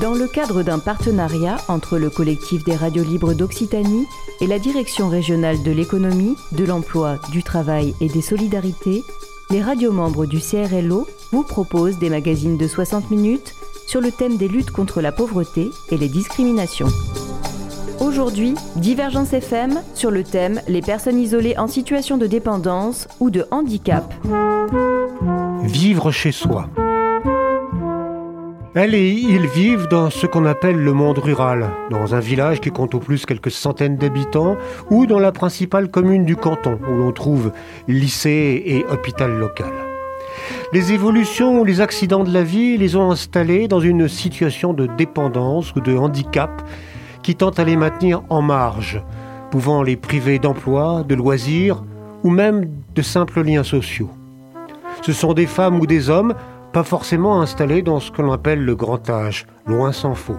Dans le cadre d'un partenariat entre le collectif des radios libres d'Occitanie et la direction régionale de l'économie, de l'emploi, du travail et des solidarités, les radios membres du CRLO vous proposent des magazines de 60 minutes sur le thème des luttes contre la pauvreté et les discriminations. Aujourd'hui, Divergence FM sur le thème Les personnes isolées en situation de dépendance ou de handicap. Vivre chez soi. Elle et il vivent dans ce qu'on appelle le monde rural, dans un village qui compte au plus quelques centaines d'habitants, ou dans la principale commune du canton, où l'on trouve lycée et hôpital local. Les évolutions ou les accidents de la vie les ont installés dans une situation de dépendance ou de handicap qui tente à les maintenir en marge, pouvant les priver d'emploi, de loisirs ou même de simples liens sociaux. Ce sont des femmes ou des hommes pas forcément installés dans ce que l'on appelle le grand âge, loin s'en faut.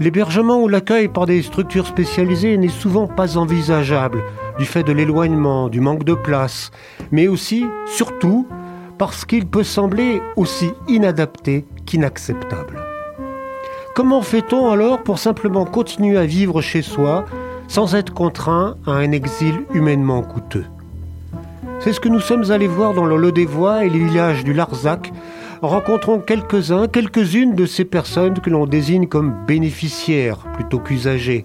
L'hébergement ou l'accueil par des structures spécialisées n'est souvent pas envisageable du fait de l'éloignement, du manque de place, mais aussi, surtout, parce qu'il peut sembler aussi inadapté qu'inacceptable. Comment fait-on alors pour simplement continuer à vivre chez soi sans être contraint à un exil humainement coûteux? C'est ce que nous sommes allés voir dans le Lot des Voies et les villages du Larzac. Rencontrons quelques-uns, quelques-unes de ces personnes que l'on désigne comme bénéficiaires plutôt qu'usagers,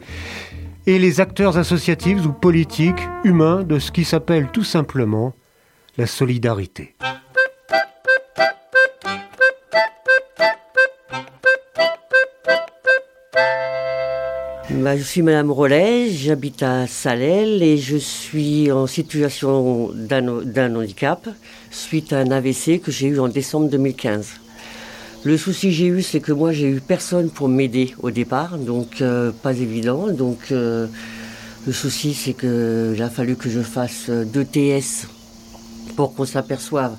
et les acteurs associatifs ou politiques, humains, de ce qui s'appelle tout simplement la solidarité. Bah, je suis Madame Rollet, j'habite à Salel et je suis en situation d'un handicap suite à un AVC que j'ai eu en décembre 2015. Le souci que j'ai eu, c'est que moi j'ai eu personne pour m'aider au départ, donc euh, pas évident. Donc euh, le souci, c'est qu'il a fallu que je fasse deux TS pour qu'on s'aperçoive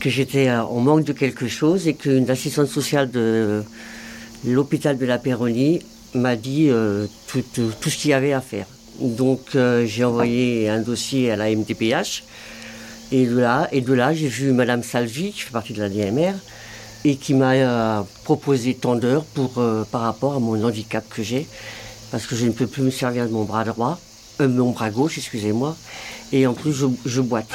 que j'étais en manque de quelque chose et qu'une assistante sociale de l'hôpital de la Péronie m'a dit euh, tout, ce qu'il y avait à faire. Donc euh, j'ai envoyé un dossier à la MDPH. Et de là, et de là j'ai vu Madame Salvi, qui fait partie de la DMR, et qui m'a euh, proposé tant d'heures pour, par rapport à mon handicap que j'ai, parce que je ne peux plus me servir de mon bras droit, mon bras gauche, excusez-moi, et en plus je, je boite.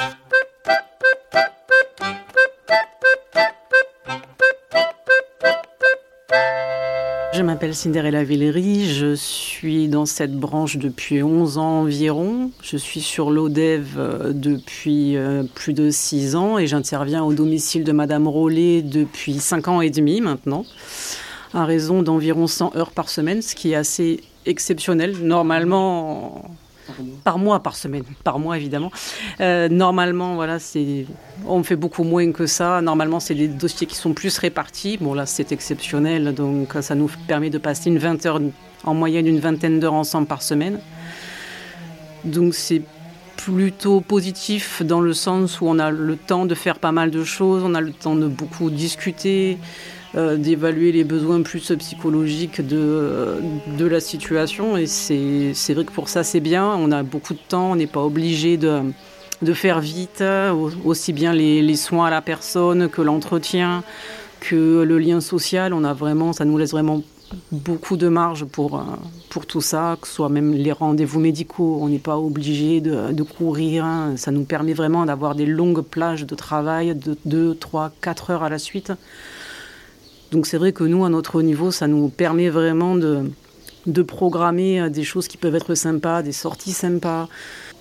Je m'appelle Cinderella Villery, je suis dans cette branche depuis 11 ans environ. Je suis sur l'ODEV euh, depuis euh, plus de 6 ans et j'interviens au domicile de Madame Rollet depuis 5 ans et demi maintenant, à raison d'environ 100 heures par semaine, ce qui est assez exceptionnel. Normalement, par mois, par semaine, par mois évidemment. Euh, normalement, voilà, on fait beaucoup moins que ça. Normalement, c'est des dossiers qui sont plus répartis. Bon, là, c'est exceptionnel, donc ça nous permet de passer une vingt heures, en moyenne une vingtaine d'heures ensemble par semaine. Donc c'est plutôt positif dans le sens où on a le temps de faire pas mal de choses, on a le temps de beaucoup discuter, euh, d'évaluer les besoins plus psychologiques de, de la situation. Et c'est vrai que pour ça, c'est bien. On a beaucoup de temps, on n'est pas obligé de, de, faire vite, aussi bien les, soins à la personne que l'entretien, que le lien social. On a vraiment, ça nous laisse vraiment beaucoup de marge pour, euh, pour tout ça, que ce soit même les rendez-vous médicaux. On n'est pas obligé de, de, courir. Hein. Ça nous permet vraiment d'avoir des longues plages de travail de 2, 3, 4 heures à la suite. Donc c'est vrai que nous, à notre niveau, ça nous permet vraiment de, de programmer euh, des choses qui peuvent être sympas, des sorties sympas.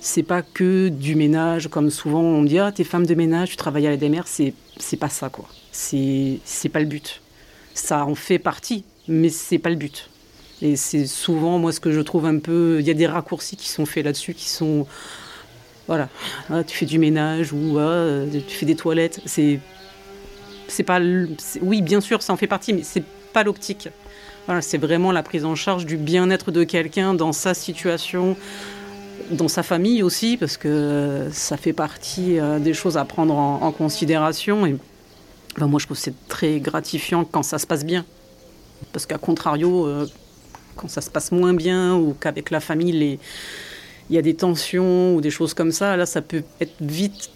C'est pas que du ménage, comme souvent on dit Ah, t'es femme de ménage, tu travailles à la DMR. C'est, c'est pas ça, quoi. C'est, c'est pas le but. Ça en fait partie, mais c'est pas le but. Et c'est souvent, moi, ce que je trouve un peu. Il y a des raccourcis qui sont faits là-dessus qui sont. Voilà, ah, tu fais du ménage ou ah, tu fais des toilettes. C'est c'est pas, oui, bien sûr, ça en fait partie, mais c'est pas l'optique. C'est vraiment la prise en charge du bien-être de quelqu'un dans sa situation, dans sa famille aussi, parce que ça fait partie euh, des choses à prendre en, considération. Et moi, je trouve que c'est très gratifiant quand ça se passe bien. Parce qu'à contrario, euh, quand ça se passe moins bien ou qu'avec la famille, il y a des tensions ou des choses comme ça, là, ça peut être vite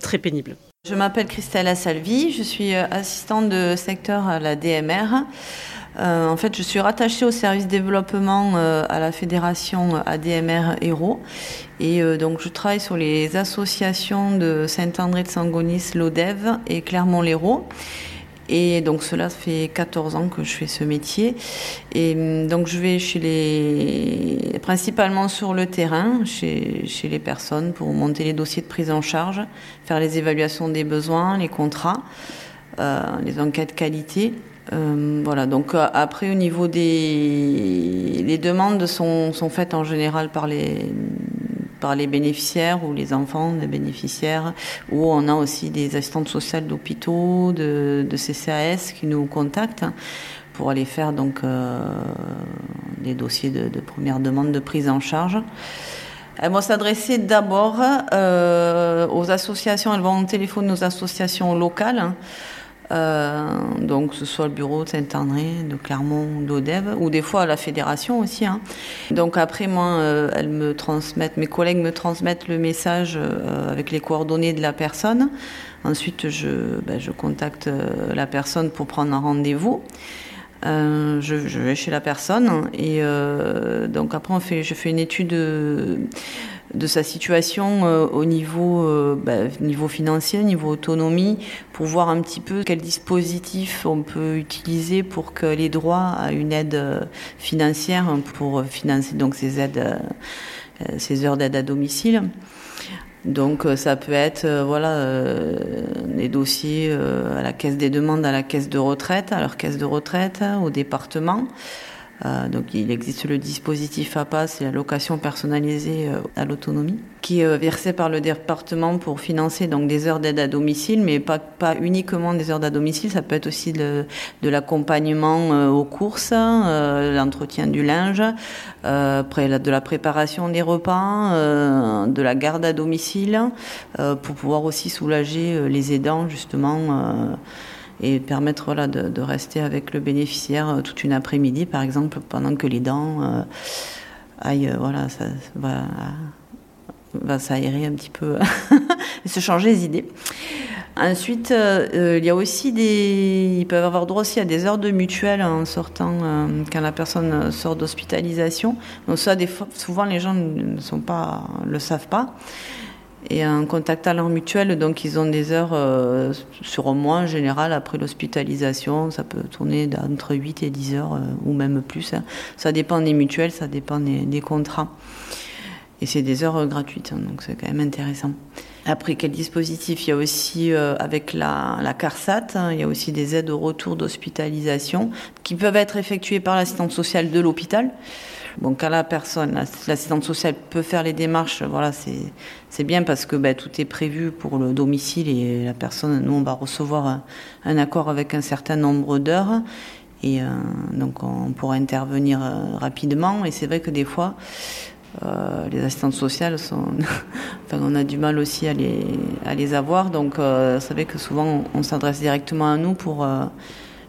très pénible. Je m'appelle Christelle Assalvi, je suis assistante de secteur à la DMR. Euh, en fait, je suis rattachée au service développement euh, à la fédération ADMR Héros. Et euh, donc, je travaille sur les associations de Saint-André de Sangonis, l'ODEV et Clermont-Lérault. Et donc cela fait 14 ans que je fais ce métier. Et hum, donc je vais chez les, principalement sur le terrain, chez, chez les personnes pour monter les dossiers de prise en charge, faire les évaluations des besoins, les contrats, euh, les enquêtes qualité. Euh, voilà, donc euh, après au niveau des les demandes sont, sont faites en général par les par les bénéficiaires ou les enfants des bénéficiaires, ou on a aussi des assistantes sociales d'hôpitaux, de, de, CCAS qui nous contactent pour aller faire donc euh, des dossiers de, de, première demande de prise en charge. Elles vont s'adresser d'abord euh, aux associations, elles vont téléphoner aux associations locales. Euh, donc, ce soit le bureau de Saint-André, de Clermont, d'Odève, ou des fois à la fédération aussi. Hein. Donc après, moi, euh, elles me transmettent, mes collègues me transmettent le message euh, avec les coordonnées de la personne. Ensuite, je, ben, je contacte la personne pour prendre un rendez-vous. Je, vais chez la personne et donc après on fait, je fais une étude de, sa situation euh, au niveau, euh, bah, niveau financier, niveau autonomie, pour voir un petit peu quel dispositif on peut utiliser pour que les droits à une aide euh, financière pour financer donc ces aides, euh, ces heures d'aide à domicile. Donc ça peut être voilà euh, des dossiers à la caisse des demandes à la caisse de retraite, à leur caisse de retraite, au département. Euh, donc il existe le dispositif APA, c'est la location personnalisée euh, à l'autonomie, qui est euh, versée par le département pour financer donc des heures d'aide à domicile, mais pas, uniquement des heures d'aide à domicile, ça peut être aussi de, l'accompagnement aux courses, l'entretien du linge, de la préparation des repas, de la garde à domicile, pour pouvoir aussi soulager les aidants justement et permettre voilà, de, rester avec le bénéficiaire euh, toute une après-midi, par exemple, pendant que les dents euh, aillent, euh, voilà, ça va, va s'aérer un petit peu se changer les idées. Ensuite, euh, il y a aussi des. Ils peuvent avoir droit aussi à des heures de mutuelle en sortant, quand la personne sort d'hospitalisation. Donc, ça, souvent, les gens ne le savent pas et en contactant leur mutuelle, donc ils ont des heures euh, sur un mois en général après l'hospitalisation. Ça peut tourner entre 8 et 10 heures euh, ou même plus. Hein. Ça dépend des mutuelles, ça dépend des contrats. Et c'est des heures euh, gratuites, hein, donc c'est quand même intéressant. Après, quel dispositif? Il y a aussi, euh, avec la, CARSAT, hein, il y a aussi des aides au retour d'hospitalisation qui peuvent être effectuées par l'assistante sociale de l'hôpital. Bon, quand la personne, l'assistante sociale peut faire les démarches, voilà, c'est bien parce que ben, tout est prévu pour le domicile et la personne, nous, on va recevoir un, accord avec un certain nombre d'heures et euh, donc on pourra intervenir rapidement. Et c'est vrai que des fois, euh, les assistantes sociales enfin, on a du mal aussi à les, avoir. Donc, euh, c'est vrai que souvent, on, s'adresse directement à nous pour euh,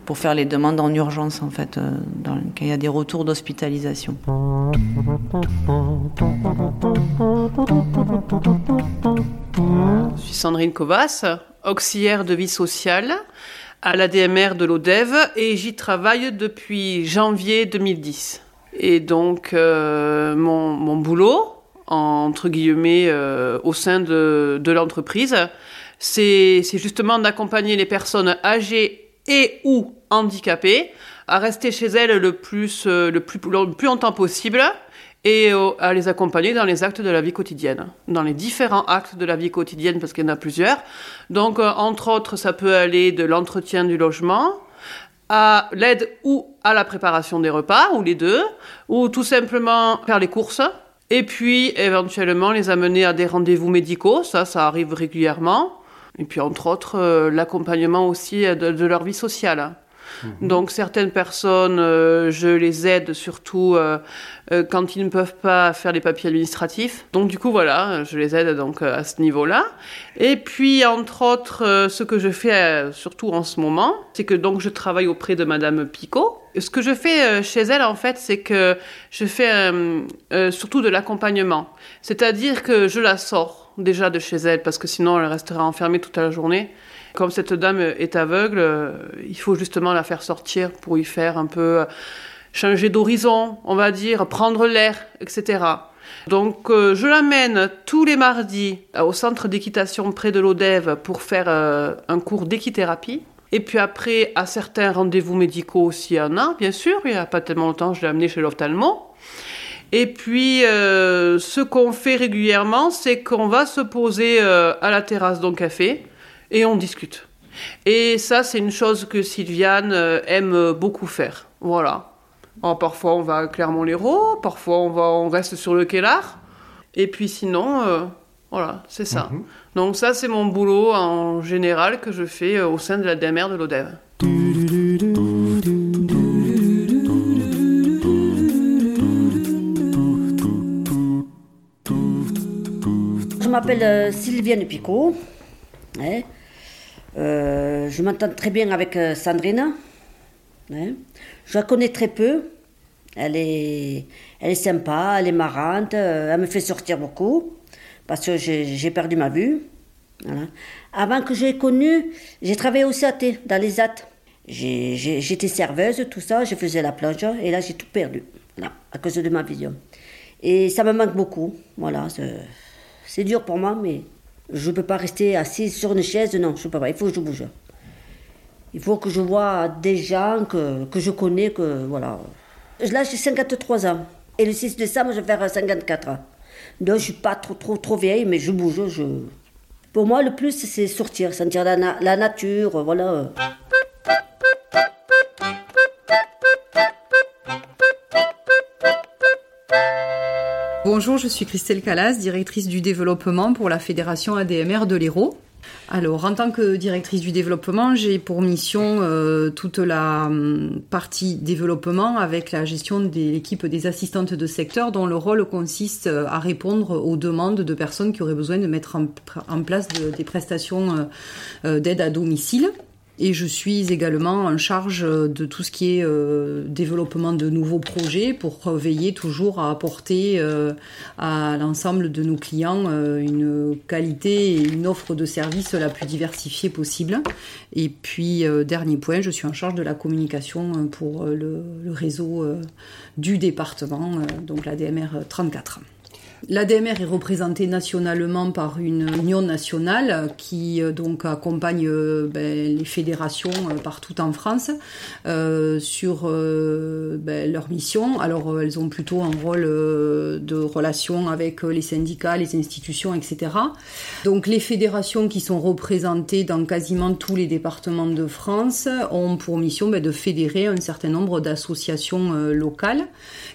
pour faire les demandes en urgence, en fait, quand il y a des retours d'hospitalisation. Je suis Sandrine Covas, auxiliaire de vie sociale à l'ADMR de l'ODEV et j'y travaille depuis janvier 2010. Et donc, euh, mon, mon, boulot, entre guillemets, euh, au sein de, de l'entreprise, c'est justement d'accompagner les personnes âgées et ou handicapées à rester chez elles le plus, euh, le plus, le plus longtemps possible et euh, à les accompagner dans les actes de la vie quotidienne, dans les différents actes de la vie quotidienne, parce qu'il y en a plusieurs. Donc, euh, entre autres, ça peut aller de l'entretien du logement à l'aide ou à la préparation des repas, ou les deux, ou tout simplement faire les courses, et puis éventuellement les amener à des rendez-vous médicaux, ça, ça arrive régulièrement, et puis entre autres, euh, l'accompagnement aussi de, de, leur vie sociale. Mmh. Donc certaines personnes, euh, je les aide surtout euh, euh, quand ils ne peuvent pas faire les papiers administratifs. Donc du coup voilà, je les aide donc à ce niveau-là. Et puis entre autres, ce que je fais surtout en ce moment, c'est que donc je travaille auprès de Madame Picot. Ce que je fais chez elle en fait, c'est que je fais surtout de l'accompagnement. C'est-à-dire que je la sors déjà de chez elle parce que sinon elle restera enfermée toute la journée. Comme cette dame est aveugle, euh, il faut justement la faire sortir pour y faire un peu changer d'horizon, on va dire, prendre l'air, etc. Donc je l'amène tous les mardis au centre d'équitation près de l'Odève pour faire un cours d'équithérapie. Et puis après, à certains rendez-vous médicaux s'il y en a, bien sûr, il n'y a pas tellement longtemps, je l'ai amené chez l'ophtalmo. Et puis, euh, ce qu'on fait régulièrement, c'est qu'on va se poser euh, à la terrasse d'un café et on discute. Et ça, c'est une chose que Sylviane euh, aime beaucoup faire. Voilà. parfois, on va à Clermont-Lérault, parfois, on, va, on reste sur le Kellar. Et puis sinon, voilà, c'est ça. Mhm. Donc ça, c'est mon boulot en général que je fais euh, au sein de la DMR de l'ODEV. Je m'appelle euh, Sylviane Picot. Hein. Euh, je m'entends très bien avec Sandrine. Hein. Je la connais très peu. Elle est, elle est sympa, elle est marrante, elle me fait sortir beaucoup parce que j'ai perdu ma vue. Avant que j'ai connu, j'ai travaillé au CAT, dans les AT. J'étais serveuse, tout ça, je faisais la plonge, et là j'ai tout perdu, à cause de ma vision. Et ça me manque beaucoup, voilà. C'est dur pour moi, mais je ne peux pas rester assise sur une chaise, non, je peux pas, il faut que je bouge. Il faut que je vois des gens que, que je connais, que voilà. Là j'ai 53 ans, et le 6 décembre je vais faire 54 ans. Donc je suis pas trop trop trop vieille, mais je bouge. Je... Pour moi, le plus, c'est sortir, sentir la, la nature, voilà. Bonjour, je suis Christelle Calas, directrice du développement pour la Fédération ADMR de l'Hérault. Alors, en tant que directrice du développement, j'ai pour mission euh, toute la hum, partie développement avec la gestion de l'équipe des assistantes de secteur dont le rôle consiste euh, à répondre aux demandes de personnes qui auraient besoin de mettre en, place des prestations euh, d'aide à domicile. Et je suis également en charge de tout ce qui est euh, développement de nouveaux projets pour veiller toujours à apporter euh, à l'ensemble de nos clients euh, une qualité et une offre de service la plus diversifiée possible. Et puis, dernier point, je suis en charge de la communication pour le, le réseau du département, donc la DMR 34. L'ADMR est représentée nationalement par une union nationale qui euh, donc accompagne euh, ben, les fédérations euh, partout en France sur ben, leur mission. Alors elles ont plutôt un rôle de relation avec les syndicats, les institutions, etc. Donc les fédérations qui sont représentées dans quasiment tous les départements de France ont pour mission ben, de fédérer un certain nombre d'associations locales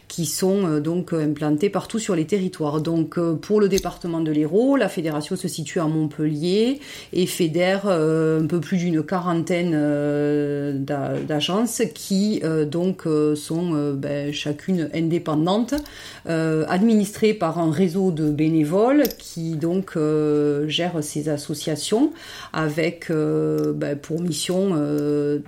qui sont euh, donc euh, implantés partout sur les territoires. Donc euh, pour le département de l'Hérault, la fédération se situe à Montpellier et fédère un peu plus d'une quarantaine d'agences qui donc sont ben, chacune indépendantes, administrées par un réseau de bénévoles qui donc gèrent ces associations avec ben, pour mission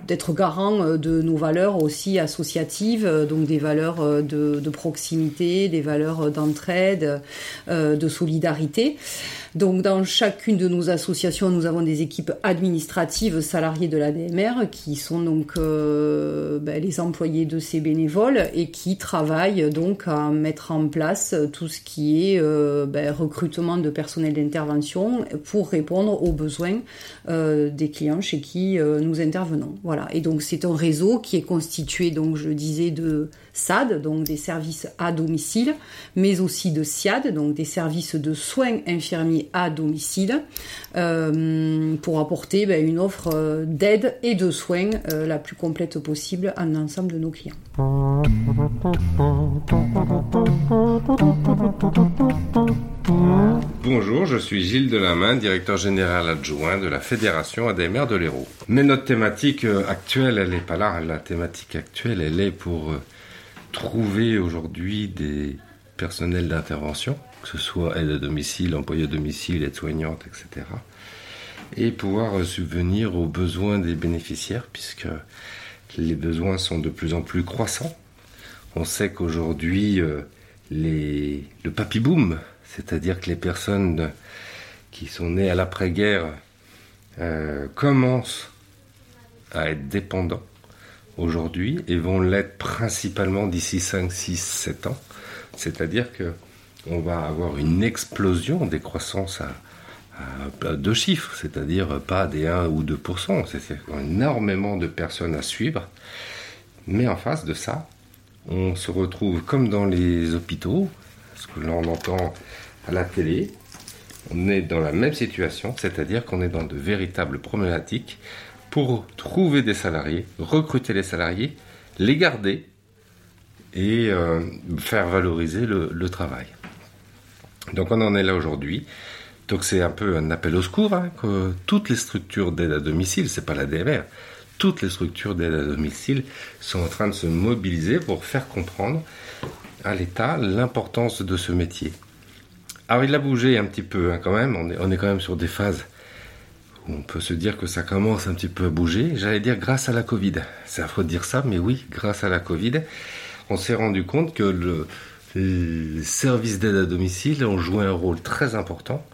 d'être garant de nos valeurs aussi associatives, donc des valeurs de de, proximité, des valeurs d'entraide, euh, de solidarité. Donc dans chacune de nos associations, nous avons des équipes administratives salariées de la DMR qui sont donc euh, ben, les employés de ces bénévoles et qui travaillent donc à mettre en place tout ce qui est euh, ben, recrutement de personnel d'intervention pour répondre aux besoins euh, des clients chez qui nous intervenons. Voilà. Et donc c'est un réseau qui est constitué donc je disais de SAD, donc des services à domicile, mais aussi de SIAD, donc des services de soins infirmiers à domicile euh, pour apporter ben, une offre euh, d'aide et de soins euh, la plus complète possible à l'ensemble de nos clients. Bonjour, je suis Gilles Delamain, directeur général adjoint de la Fédération ADMR de l'Hérault. Mais notre thématique actuelle, elle n'est pas là. La thématique actuelle, elle est pour trouver aujourd'hui des personnels d'intervention que ce soit aide à domicile, employé à domicile, aide soignante, etc. Et pouvoir subvenir aux besoins des bénéficiaires, puisque les besoins sont de plus en plus croissants. On sait qu'aujourd'hui, euh, le papy boom, c'est-à-dire que les personnes qui sont nés à l'après-guerre euh, commencent à être dépendants aujourd'hui et vont l'être principalement d'ici 5, 6, 7 ans. C'est-à-dire que on va avoir une explosion des croissances à, deux chiffres, c'est-à-dire pas des 1 ou 2%, c'est énormément de personnes à suivre. Mais en face de ça, on se retrouve comme dans les hôpitaux, ce que l'on entend à la télé, on est dans la même situation, c'est-à-dire qu'on est dans de véritables problématiques pour trouver des salariés, recruter les salariés, les garder et euh, faire valoriser le, travail. Donc on en est là aujourd'hui. Donc c'est un peu un appel au secours hein, que toutes les structures d'aide à domicile, c'est pas la DMR, toutes les structures d'aide à domicile sont en train de se mobiliser pour faire comprendre à l'État l'importance de ce métier. Alors il a bougé un petit peu hein, quand même, on est, on est quand même sur des phases où on peut se dire que ça commence un petit peu à bouger. J'allais dire grâce à la Covid. C'est affreux de dire ça, mais oui, grâce à la Covid, on s'est rendu compte que le, les services d'aide à domicile ont joué un rôle très important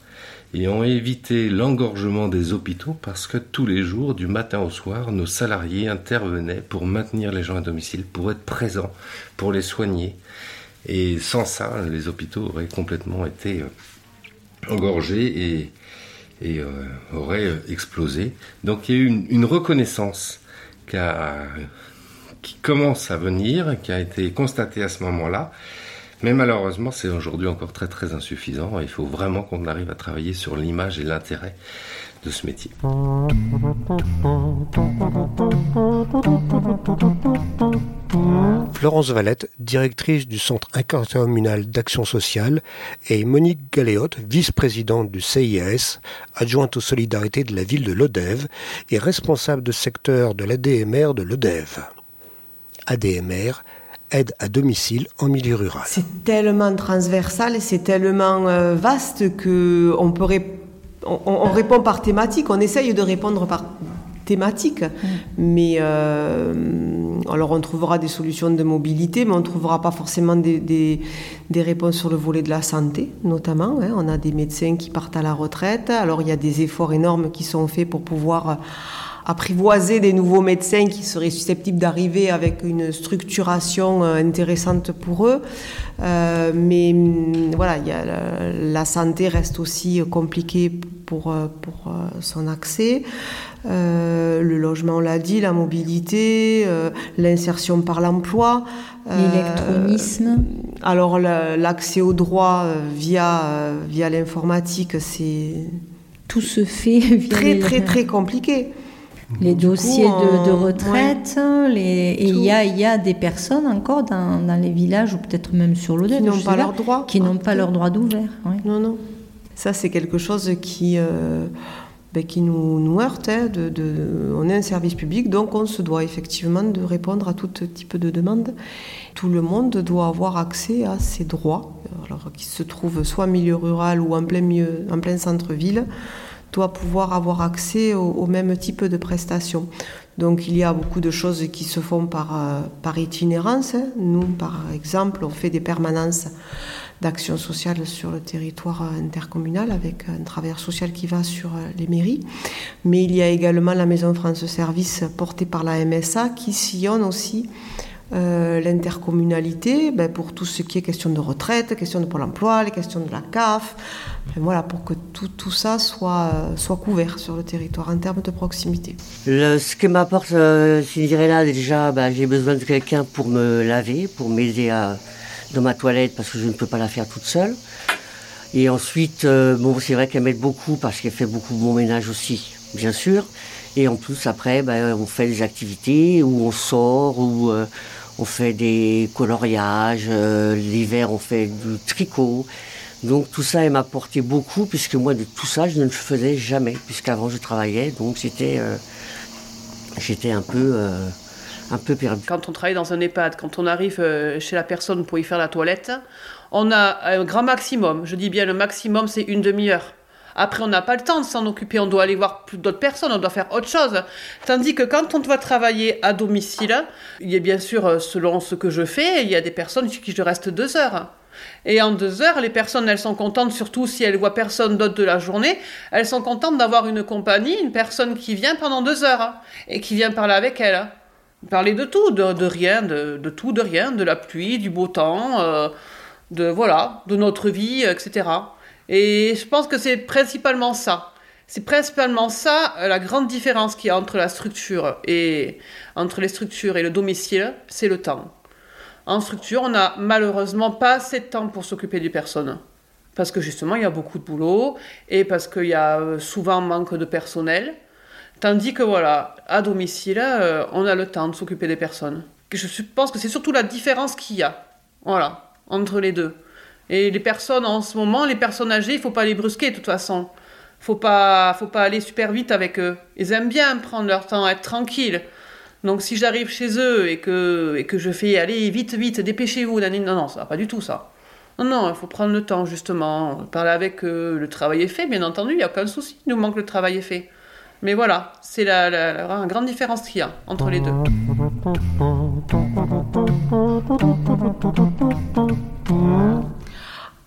et ont évité l'engorgement des hôpitaux parce que tous les jours, du matin au soir, nos salariés intervenaient pour maintenir les gens à domicile, pour être présents, pour les soigner. Et sans ça, les hôpitaux auraient complètement été euh, engorgés et, et euh, auraient euh, explosé. Donc il y a eu une, reconnaissance qui commence à venir, qui a été constatée à ce moment-là. Mais malheureusement, c'est aujourd'hui encore très très insuffisant. Il faut vraiment qu'on arrive à travailler sur l'image et l'intérêt de ce métier. Florence Valette, directrice du Centre intercommunal d'action sociale, et Monique Galéotte, vice-présidente du CIS, adjointe aux solidarités de la ville de Lodève et responsable de secteur de l'ADMR de Lodève. ADMR, aide à domicile en milieu rural. C'est tellement transversal et c'est tellement euh, vaste que on peut on, répond par thématique, on essaye de répondre par thématique, mm. mais euh, alors on trouvera des solutions de mobilité, mais on ne trouvera pas forcément des, des, réponses sur le volet de la santé, notamment. Hein. On a des médecins qui partent à la retraite, alors il y a des efforts énormes qui sont faits pour pouvoir apprivoiser des nouveaux médecins qui seraient susceptibles d'arriver avec une structuration euh, intéressante pour eux. Euh, mais mm, voilà, y a la, santé reste aussi compliquée pour, euh, pour son accès. le logement, on l'a dit, la mobilité, l'insertion par l'emploi. L'électronisme. alors l'accès au droit via, via l'informatique, c'est... Tout se fait via très, très, très compliqué les dossiers de, retraite, les... et il y a, y a, des personnes encore dans, dans les villages ou peut-être même sur l'Odève qui n'ont pas leur droit, qui n'ont pas leur droit d'ouvert. Non, non. Ça, c'est quelque chose qui, euh, ben, qui nous, nous heurte. Hein, de, de, on est un service public, donc on se doit effectivement de répondre à tout type de demandes. Tout le monde doit avoir accès à ses droits, alors qui se trouvent soit en milieu rural ou en plein, milieu, en plein centre-ville doit pouvoir avoir accès au, même type de prestations. Donc il y a beaucoup de choses qui se font par, euh, par itinérance. Nous, par exemple, on fait des permanences d'action sociale sur le territoire intercommunal avec un travailleur social qui va sur euh, les mairies. Mais il y a également la Maison France Service portée par la MSA qui sillonne aussi euh, l'intercommunalité ben, pour tout ce qui est question de retraite, question de Pôle emploi, les questions de la CAF, voilà, pour que tout, tout ça soit, soit couvert sur le territoire en termes de proximité. ce que m'apporte euh, là déjà, ben, j'ai besoin de quelqu'un pour me laver, pour m'aider dans ma toilette parce que je ne peux pas la faire toute seule. Et ensuite, euh, bon, c'est vrai qu'elle m'aide beaucoup parce qu'elle fait beaucoup de mon ménage aussi, bien sûr. Et en plus, après, ben, on fait des activités où on sort, où on fait des coloriages, euh, l'hiver on fait du tricot. Donc tout ça, elle m'a apporté beaucoup, puisque moi de tout ça, je ne le faisais jamais, puisqu'avant je travaillais, donc c'était, euh, j'étais un peu, euh, un peu perdu. Quand on travaille dans un EHPAD, quand on arrive chez la personne pour y faire la toilette, on a un grand maximum. Je dis bien le maximum, c'est une demi-heure. Après, on n'a pas le temps de s'en occuper, on doit aller voir d'autres personnes, on doit faire autre chose. Tandis que quand on doit travailler à domicile, il y a bien sûr, euh, selon ce que je fais, il y a des personnes qui je reste deux heures. Et en deux heures, les personnes, elles sont contentes, surtout si elles voient personne d'autre de la journée, elles sont contentes d'avoir une compagnie, une personne qui vient pendant deux heures et qui vient parler avec elles. Parler de tout, de, rien, de, tout, de rien, de la pluie, du beau temps, euh, de voilà, de notre vie, etc. Et je pense que c'est principalement ça. C'est principalement ça euh, la grande différence qu'il y a entre la structure et entre les structures et le domicile, c'est le temps. En structure, on n'a malheureusement pas assez de temps pour s'occuper des personnes. Parce que justement, il y a beaucoup de boulot et parce qu'il y a euh, souvent manque de personnel. Tandis que voilà, à domicile, euh, on a le temps de s'occuper des personnes. Je pense que c'est surtout la différence qu'il y a. Voilà, entre les deux. Et les personnes en ce moment, les personnes âgées, il faut pas les brusquer de toute façon. Faut pas, faut pas aller super vite avec eux. Ils aiment bien prendre leur temps, être tranquilles. Donc si j'arrive chez eux et que, et que je fais aller vite, vite, dépêchez-vous, non, non, ça va pas du tout ça. Non, non, il faut prendre le temps justement, parler avec eux, le travail est fait, bien entendu, il n'y a aucun souci, il nous manque le travail est fait. Mais voilà, c'est la, la, la, grande différence qu'il y a entre les deux.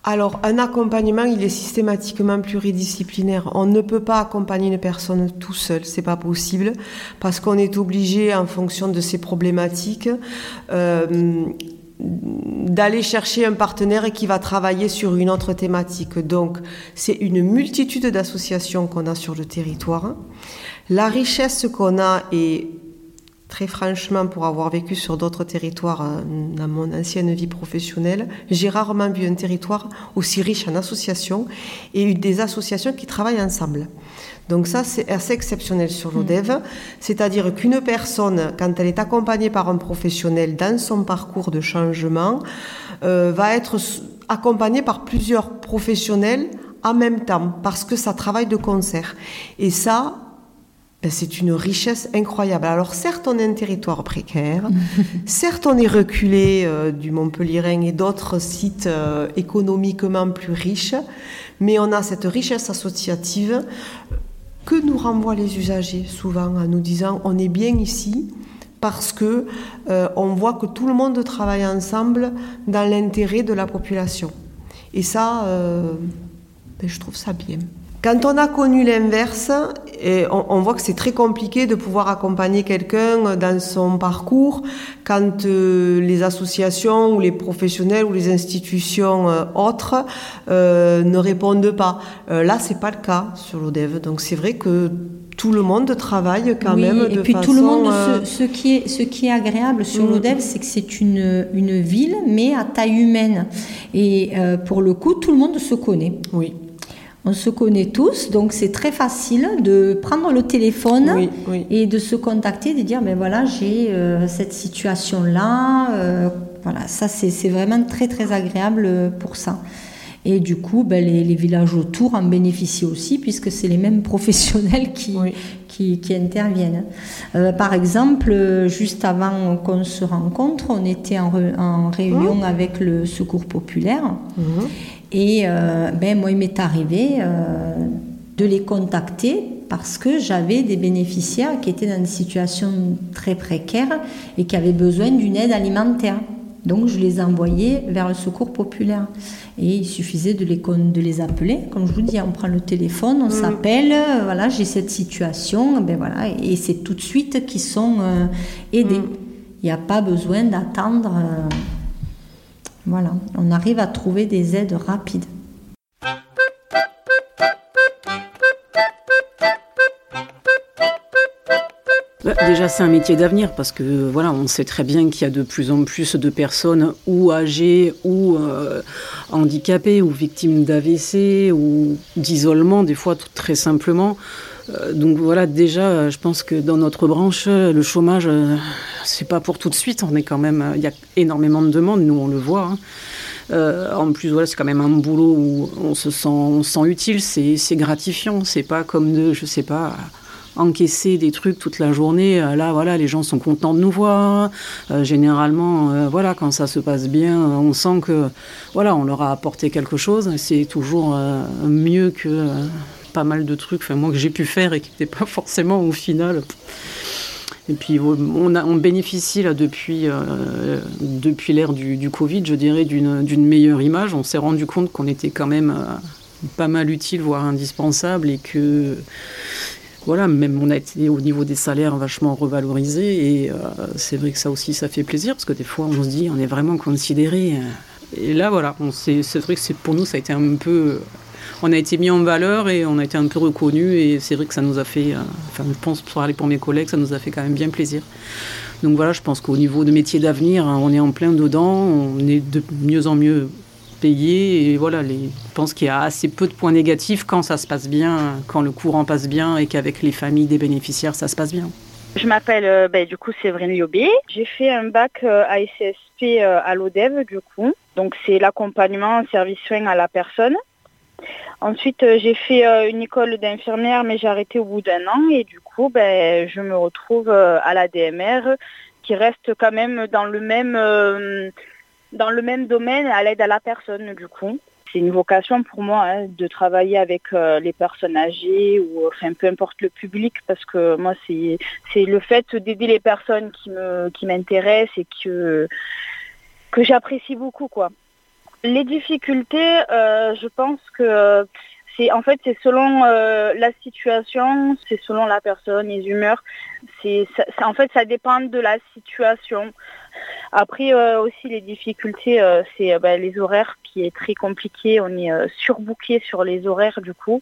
Alors, un accompagnement, il est systématiquement pluridisciplinaire. On ne peut pas accompagner une personne tout seul, c'est pas possible, parce qu'on est obligé, en fonction de ses problématiques, euh, d'aller chercher un partenaire qui va travailler sur une autre thématique. Donc, c'est une multitude d'associations qu'on a sur le territoire. La richesse qu'on a est Très franchement, pour avoir vécu sur d'autres territoires euh, dans mon ancienne vie professionnelle, j'ai rarement vu un territoire aussi riche en associations et eu des associations qui travaillent ensemble. Donc ça, c'est assez exceptionnel sur l'ODEV. Mm. C'est-à-dire qu'une personne, quand elle est accompagnée par un professionnel dans son parcours de changement, euh, va être accompagnée par plusieurs professionnels en même temps, parce que ça travaille de concert. Et ça, ben, c'est une richesse incroyable. Alors certes, on est un territoire précaire, certes, on est reculé euh, du Montpellierin et d'autres sites euh, économiquement plus riches, mais on a cette richesse associative que nous renvoient les usagers souvent en nous disant on est bien ici parce que euh, on voit que tout le monde travaille ensemble dans l'intérêt de la population. Et ça, ben, je trouve ça bien. Quand on a connu l'inverse, on, voit que c'est très compliqué de pouvoir accompagner quelqu'un dans son parcours quand euh, les associations ou les professionnels ou les institutions euh, autres euh, ne répondent pas. là, c'est pas le cas sur l'ODEV. Donc c'est vrai que tout le monde travaille quand même de et puis tout le monde, ce, qui est, ce qui est agréable sur mm. l'ODEV, c'est que c'est une, une ville, mais à taille humaine. Et pour le coup, tout le monde se connaît. Oui. On se connaît tous, donc c'est très facile de prendre le téléphone et de se contacter, de dire, ben voilà, j'ai euh, cette situation-là. Euh, voilà, ça c'est vraiment très très agréable pour ça. Et du coup, ben, les, villages autour en bénéficient aussi, puisque c'est les mêmes professionnels qui, qui, interviennent. Euh, par exemple, juste avant qu'on se rencontre, on était en, réunion oh. avec le Secours populaire. Mhm. Et euh, ben, moi, il m'est arrivé euh, de les contacter parce que j'avais des bénéficiaires qui étaient dans des situations très précaires et qui avaient besoin d'une aide alimentaire. Donc je les envoyais vers le secours populaire. Et il suffisait de les, de les appeler. Comme je vous dis, on prend le téléphone, on mm. s'appelle, euh, voilà, j'ai cette situation, ben voilà, et c'est tout de suite qu'ils sont aidés. Mm. Il n'y a pas besoin d'attendre. Voilà, on arrive à trouver des aides rapides. Déjà, c'est un métier d'avenir parce que voilà, on sait très bien qu'il y a de plus en plus de personnes ou âgées ou euh, handicapées ou victimes d'AVC ou d'isolement, des fois très simplement. Euh, donc voilà, déjà, je pense que dans notre branche, le chômage, euh, c'est pas pour tout de suite. On est quand même, il y a énormément de demandes, nous on le voit. Hein. En plus, voilà, c'est quand même un boulot où on se sent, on sent utile, c'est, gratifiant. C'est pas comme de, je sais pas, encaisser des trucs toute la journée. Là, voilà, les gens sont contents de nous voir. généralement, voilà, quand ça se passe bien, on sent que, voilà, on leur a apporté quelque chose. C'est toujours mieux que pas mal de trucs, enfin, que j'ai pu faire et qui n'étaient pas forcément au final. Et puis on, bénéficie là depuis, euh, l'ère du, Covid, je dirais, d'une meilleure image. On s'est rendu compte qu'on était quand même euh, pas mal utile, voire indispensable, et que voilà, même on a été au niveau des salaires vachement revalorisé. Et euh, c'est vrai que ça aussi, ça fait plaisir, parce que des fois on se dit, on est vraiment considéré. Et là, voilà, c'est vrai que pour nous, ça a été un peu on a été mis en valeur et on a été un peu reconnu et c'est vrai que ça nous a fait, euh, enfin je pense pour parler pour mes collègues, ça nous a fait quand même bien plaisir. Donc voilà, je pense qu'au niveau de métiers d'avenir, hein, on est en plein dedans, on est de mieux en mieux payé et voilà, les, je pense qu'il y a assez peu de points négatifs quand ça se passe bien, quand le courant passe bien et qu'avec les familles des bénéficiaires ça se passe bien. Je m'appelle euh, ben, du coup Séverine Liobé. J'ai fait un bac euh, ASSP à l'ODEV du coup. Donc c'est l'accompagnement en service soins à la personne. Ensuite, euh, j'ai fait euh, une école d'infirmière, mais j'ai arrêté au bout d'un an. Et du coup, ben, je me retrouve euh, à la DMR, qui reste quand même dans le même, dans le même domaine, à l'aide à la personne, du coup. C'est une vocation pour moi hein, de travailler avec les personnes âgées ou enfin peu importe le public parce que moi c'est c'est le fait d'aider les personnes qui me qui m'intéressent et que que j'apprécie beaucoup quoi. Les difficultés, euh, je pense que c'est en fait c'est selon euh, la situation, c'est selon la personne, les humeurs. C'est en fait ça dépend de la situation. Après euh, aussi les difficultés, euh, c'est euh, bah, les horaires qui est très compliqué. On est surbooké sur les horaires du coup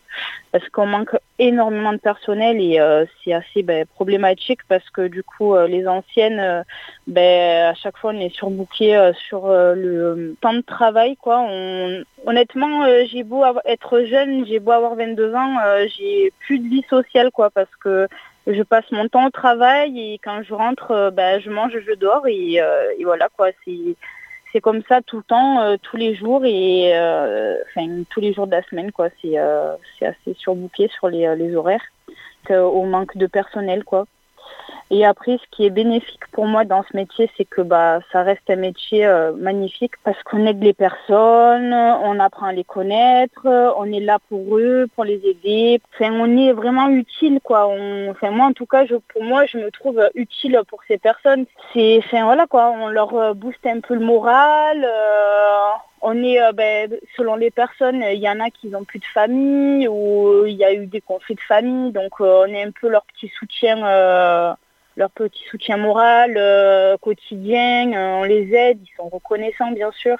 parce qu'on manque énormément de personnel et c'est assez bah, problématique parce que du coup les anciennes, bah, à chaque fois on est surbooké sur le temps de travail quoi. honnêtement, j'ai beau être jeune, j'ai beau avoir 22 ans, j'ai plus de vie sociale quoi parce que je passe mon temps au travail et quand je rentre, euh, ben, je mange, je dors et, euh, voilà quoi. C'est comme ça tout le temps, euh, tous les jours et tous les jours de la semaine quoi. C'est assez surbooké sur les, les horaires, au manque de personnel quoi. Et après, ce qui est bénéfique pour moi dans ce métier, c'est que bah, ça reste un métier euh, magnifique parce qu'on aide les personnes, on apprend à les connaître, on est là pour eux, pour les aider. On est vraiment utile, quoi. moi, en tout cas, je, pour moi, je me trouve utile pour ces personnes. C'est, voilà, quoi. On leur euh, booste un peu le moral. Euh, on est, ben, selon les personnes, il y en a qui n'ont plus de famille ou il y a eu des conflits de famille, donc on est un peu leur petit soutien leur petit soutien moral euh, quotidien, euh, on les aide, ils sont reconnaissants bien sûr.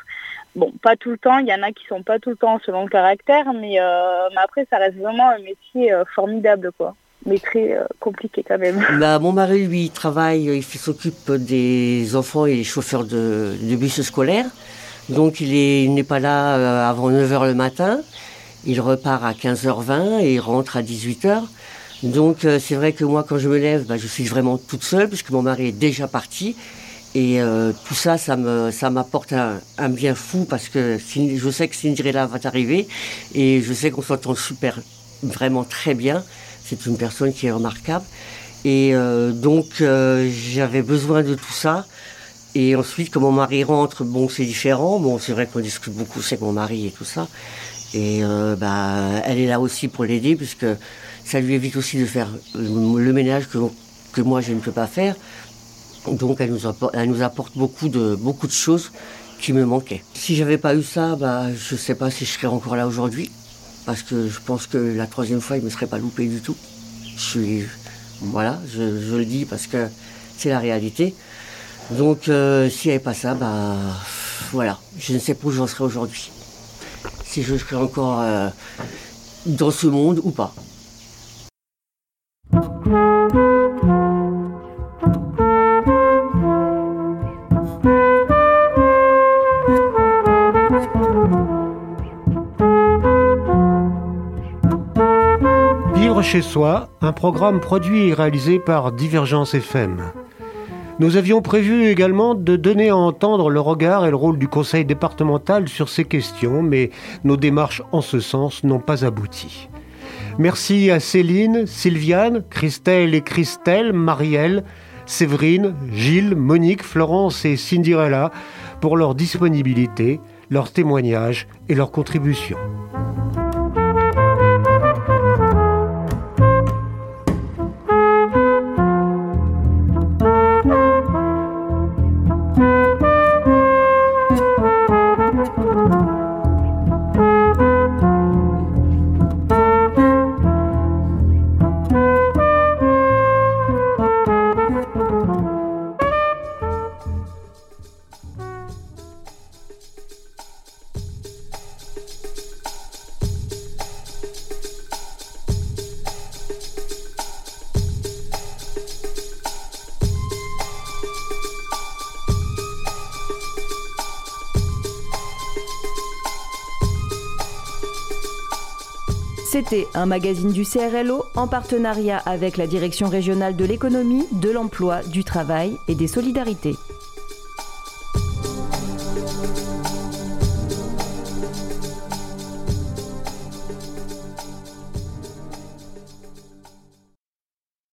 Bon, pas tout le temps, il y en a qui sont pas tout le temps selon le caractère, mais, euh, après ça reste vraiment un métier formidable quoi mais très compliqué quand même. Bah, mon mari, lui, travaille, il s'occupe des enfants et des chauffeurs de, bus scolaires. Donc il n'est pas là avant 9h le matin. Il repart à 15h20 et il rentre à 18h. Donc euh, c'est vrai que moi quand je me lève, bah, je suis vraiment toute seule puisque mon mari est déjà parti. Et euh, tout ça, ça me, ça m'apporte un, bien fou parce que je sais que Cinderella va arriver et je sais qu'on s'entend super, vraiment très bien. C'est une personne qui est remarquable. Et euh, donc j'avais besoin de tout ça. Et ensuite, quand mon mari rentre, bon, c'est différent. Bon, c'est vrai qu'on discute beaucoup, c'est mon mari et tout ça. Et bah, elle est là aussi pour l'aider puisque ça lui évite aussi de faire le ménage que, moi je ne peux pas faire. Donc elle nous apporte, elle nous apporte beaucoup, de, beaucoup de choses qui me manquaient. Si j'avais pas eu ça, bah, je ne sais pas si je serais encore là aujourd'hui. Parce que je pense que la troisième fois, il ne me serait pas loupé du tout. Je suis. Voilà, je, le dis parce que c'est la réalité. Donc euh, s'il n'y avait pas ça, bah voilà, je ne sais pas où j'en serais aujourd'hui. Si je serais encore euh, dans ce monde ou pas. Chez soi, un programme produit et réalisé par Divergence FM. Nous avions prévu également de donner à entendre le regard et le rôle du conseil départemental sur ces questions, mais nos démarches en ce sens n'ont pas abouti. Merci à Céline, Sylviane, Christelle et Christelle, Marielle, Séverine, Gilles, Monique, Florence et Cinderella pour leur disponibilité, leur témoignage et leur contribution. Un magazine du CRLO en partenariat avec la Direction régionale de l'économie, de l'emploi, du travail et des solidarités.